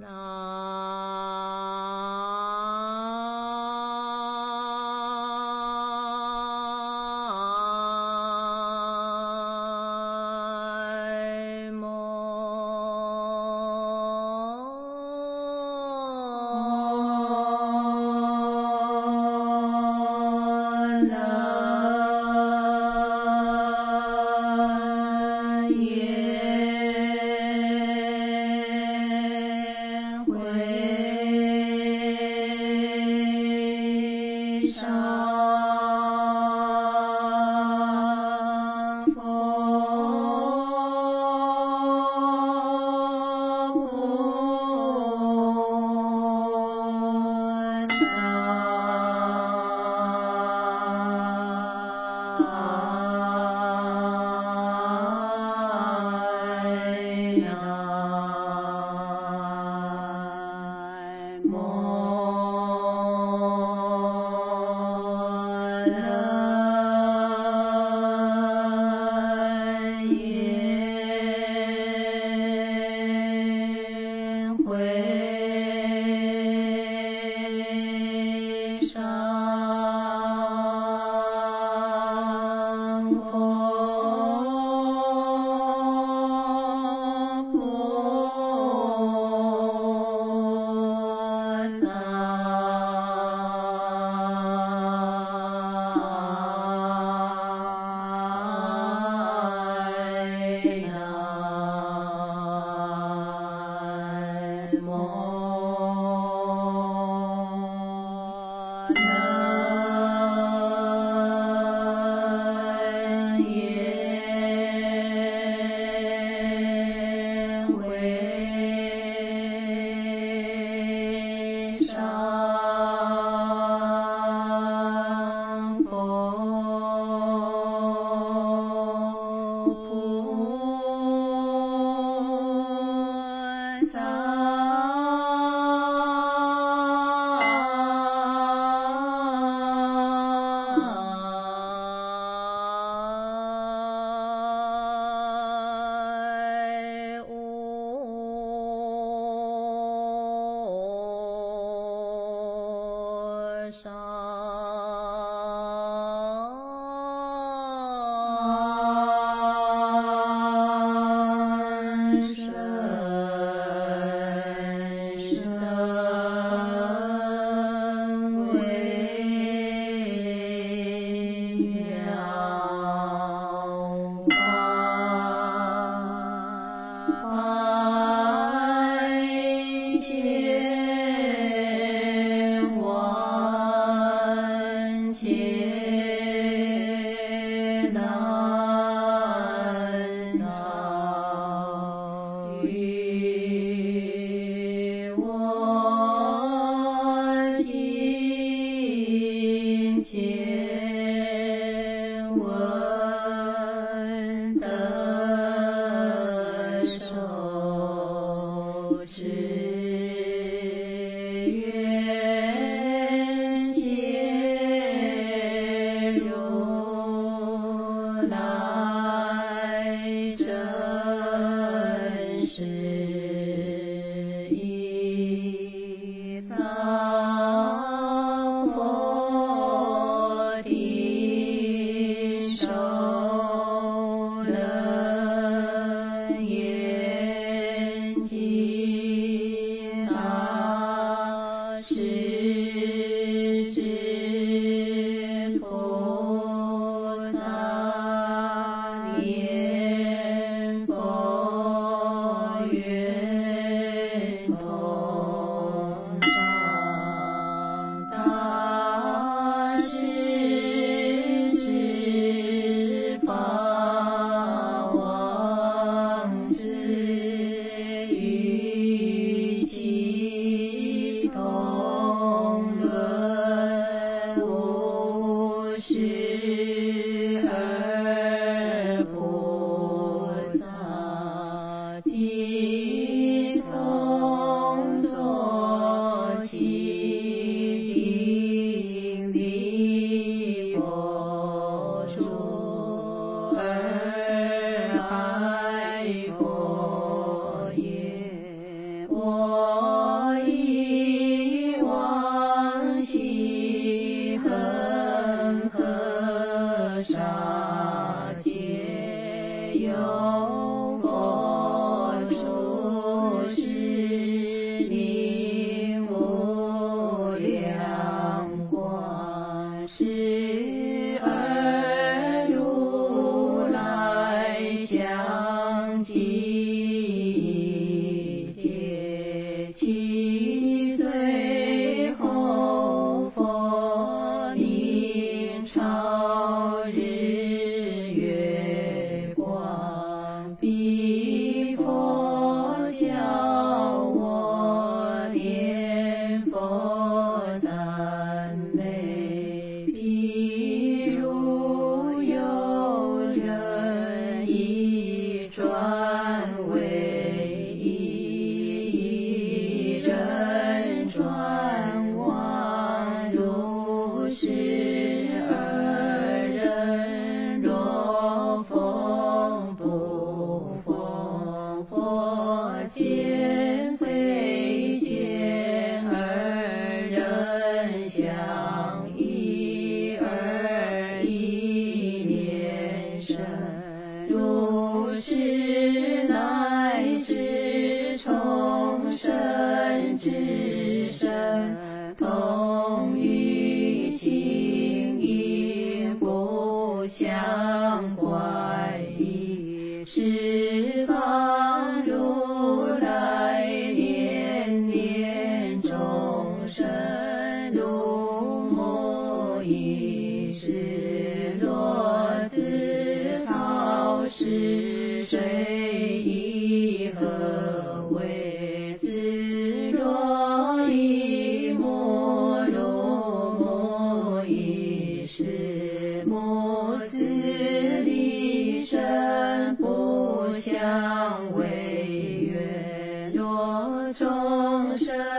那众生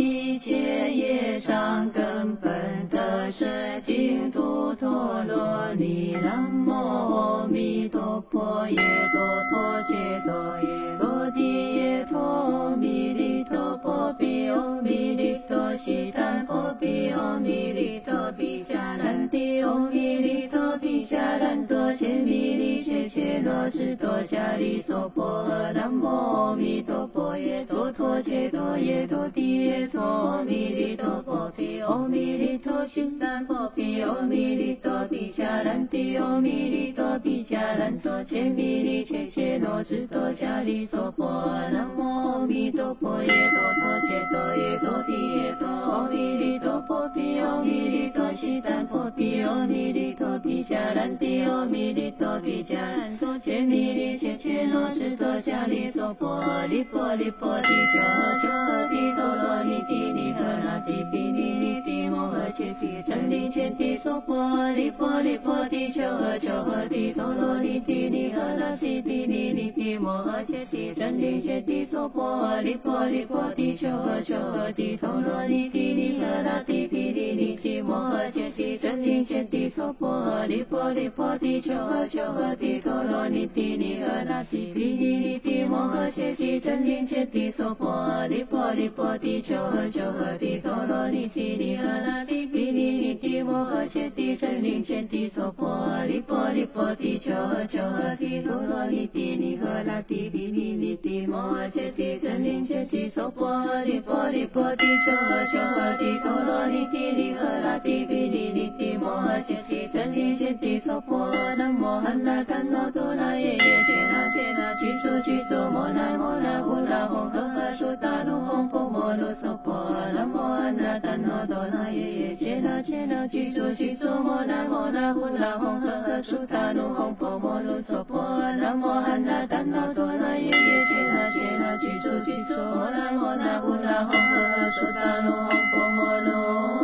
一切业障根本的是净土陀罗尼。南无阿弥陀佛，耶陀陀陀耶陀地耶陀弥利陀佛，比弥利陀悉檀佛，比弥利陀比迦兰帝，弥利陀比迦兰多谢利谢谢诺智多迦利娑婆诃。南无阿弥陀。耶哆陀揭哆耶哆帝耶哆阿弥利哆婆毗阿弥利哆心三婆毗阿弥利哆毗迦兰帝阿弥利哆毗迦兰托揭弥利切切诺智哆迦利娑波南无阿弥陀佛耶哆陀揭哆耶哆帝耶哆阿弥利哆婆毗阿弥利哆悉檀婆毗阿弥利哆毗迦兰帝阿弥利哆毗迦兰托揭弥利切切诺智哆迦利娑波利波利。波的秋秋和地头落你的你和那地比你你的摩和切地真的切地索玻璃玻璃玻璃球和巧克力头落你的你和那地比你你的摩和切地真的切地索玻璃玻璃玻璃玻璃球和巧克力头落你的你和那地比你你的摩和切地真的切地索玻璃玻璃玻璃玻璃球和巧克力头落你的你和那地比你你的摩和切地真的切 ti so po di po di po ti cho cho ti lo ni ti ni ha ti pi ni ni ti mo ha che ti chen ni chen ti so po di po di po ti cho cho ti lo ni ti ni ha ti pi ni ni ti mo ha che ti chen ni chen ti so po di po di po ti cho cho ti lo ni ti ni ha ti pi ni ni ti mo ha che ti chen ni chen ti so po nam mo han no to na ye ye che na che na 住居住摩那摩那呼那吽呵呵苏达卢吽婆摩罗娑婆南无汉那堪那多那耶耶切那切那居住居住摩那摩那呼那吽呵呵苏达卢吽婆摩罗娑婆南无汉那堪那多那耶耶切那切那居住居住摩那摩那呼那吽呵呵苏达卢吽婆摩罗